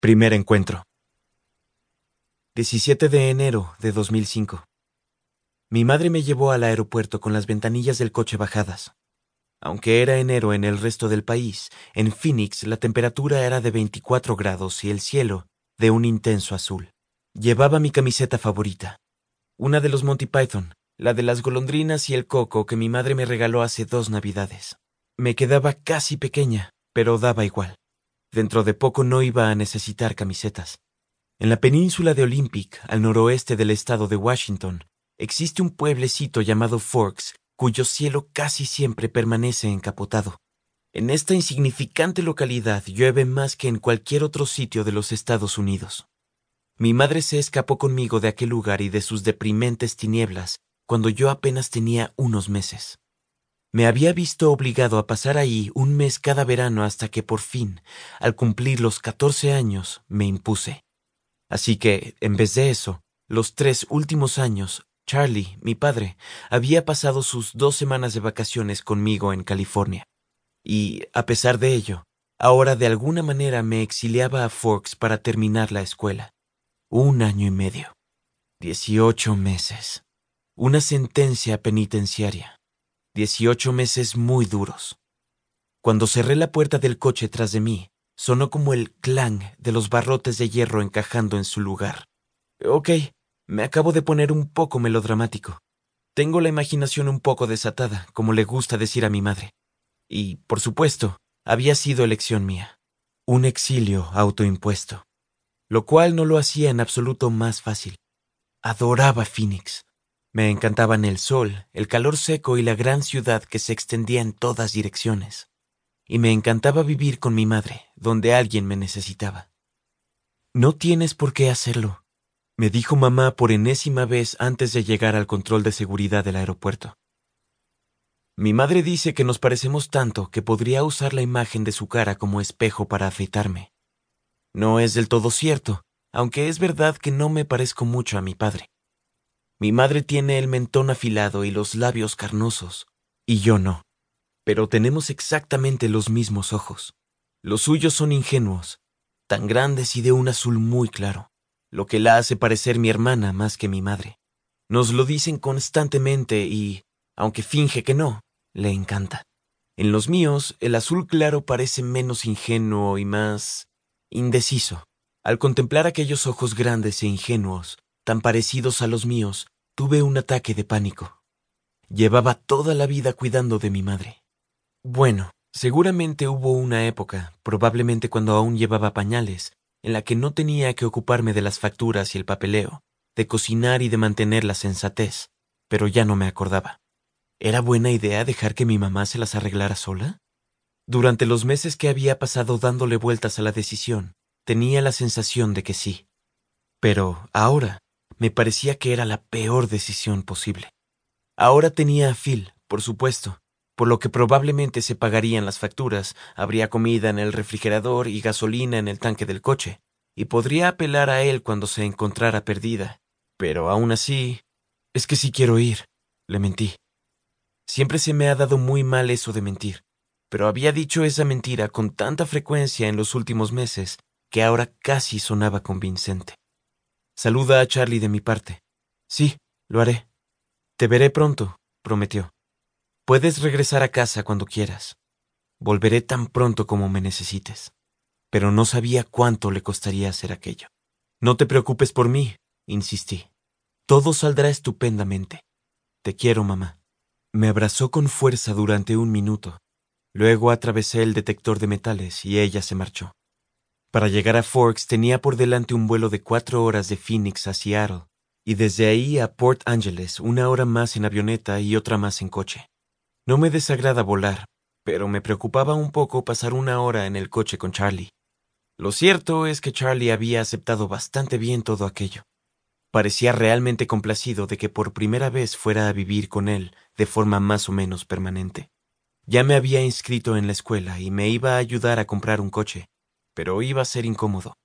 Primer encuentro. 17 de enero de 2005. Mi madre me llevó al aeropuerto con las ventanillas del coche bajadas. Aunque era enero en el resto del país, en Phoenix la temperatura era de 24 grados y el cielo de un intenso azul. Llevaba mi camiseta favorita, una de los Monty Python, la de las golondrinas y el coco que mi madre me regaló hace dos navidades. Me quedaba casi pequeña, pero daba igual. Dentro de poco no iba a necesitar camisetas. En la península de Olympic, al noroeste del estado de Washington, existe un pueblecito llamado Forks, cuyo cielo casi siempre permanece encapotado. En esta insignificante localidad llueve más que en cualquier otro sitio de los Estados Unidos. Mi madre se escapó conmigo de aquel lugar y de sus deprimentes tinieblas cuando yo apenas tenía unos meses. Me había visto obligado a pasar ahí un mes cada verano hasta que por fin, al cumplir los catorce años, me impuse. Así que, en vez de eso, los tres últimos años, Charlie, mi padre, había pasado sus dos semanas de vacaciones conmigo en California. Y, a pesar de ello, ahora de alguna manera me exiliaba a Forks para terminar la escuela. Un año y medio. Dieciocho meses. Una sentencia penitenciaria. Dieciocho meses muy duros. Cuando cerré la puerta del coche tras de mí, sonó como el clang de los barrotes de hierro encajando en su lugar. Ok, me acabo de poner un poco melodramático. Tengo la imaginación un poco desatada, como le gusta decir a mi madre. Y, por supuesto, había sido elección mía. Un exilio autoimpuesto. Lo cual no lo hacía en absoluto más fácil. Adoraba Phoenix. Me encantaban el sol, el calor seco y la gran ciudad que se extendía en todas direcciones. Y me encantaba vivir con mi madre, donde alguien me necesitaba. No tienes por qué hacerlo, me dijo mamá por enésima vez antes de llegar al control de seguridad del aeropuerto. Mi madre dice que nos parecemos tanto que podría usar la imagen de su cara como espejo para afeitarme. No es del todo cierto, aunque es verdad que no me parezco mucho a mi padre. Mi madre tiene el mentón afilado y los labios carnosos, y yo no. Pero tenemos exactamente los mismos ojos. Los suyos son ingenuos, tan grandes y de un azul muy claro, lo que la hace parecer mi hermana más que mi madre. Nos lo dicen constantemente y, aunque finge que no, le encanta. En los míos, el azul claro parece menos ingenuo y más indeciso. Al contemplar aquellos ojos grandes e ingenuos, tan parecidos a los míos, tuve un ataque de pánico. Llevaba toda la vida cuidando de mi madre. Bueno, seguramente hubo una época, probablemente cuando aún llevaba pañales, en la que no tenía que ocuparme de las facturas y el papeleo, de cocinar y de mantener la sensatez, pero ya no me acordaba. ¿Era buena idea dejar que mi mamá se las arreglara sola? Durante los meses que había pasado dándole vueltas a la decisión, tenía la sensación de que sí. Pero ahora me parecía que era la peor decisión posible. Ahora tenía a Phil, por supuesto, por lo que probablemente se pagarían las facturas, habría comida en el refrigerador y gasolina en el tanque del coche, y podría apelar a él cuando se encontrara perdida. Pero aún así... Es que sí quiero ir, le mentí. Siempre se me ha dado muy mal eso de mentir, pero había dicho esa mentira con tanta frecuencia en los últimos meses que ahora casi sonaba convincente. Saluda a Charlie de mi parte. Sí, lo haré. Te veré pronto, prometió. Puedes regresar a casa cuando quieras. Volveré tan pronto como me necesites. Pero no sabía cuánto le costaría hacer aquello. No te preocupes por mí, insistí. Todo saldrá estupendamente. Te quiero, mamá. Me abrazó con fuerza durante un minuto. Luego atravesé el detector de metales y ella se marchó. Para llegar a Forks tenía por delante un vuelo de cuatro horas de Phoenix a Seattle, y desde ahí a Port Angeles una hora más en avioneta y otra más en coche. No me desagrada volar, pero me preocupaba un poco pasar una hora en el coche con Charlie. Lo cierto es que Charlie había aceptado bastante bien todo aquello. Parecía realmente complacido de que por primera vez fuera a vivir con él de forma más o menos permanente. Ya me había inscrito en la escuela y me iba a ayudar a comprar un coche, pero iba a ser incómodo.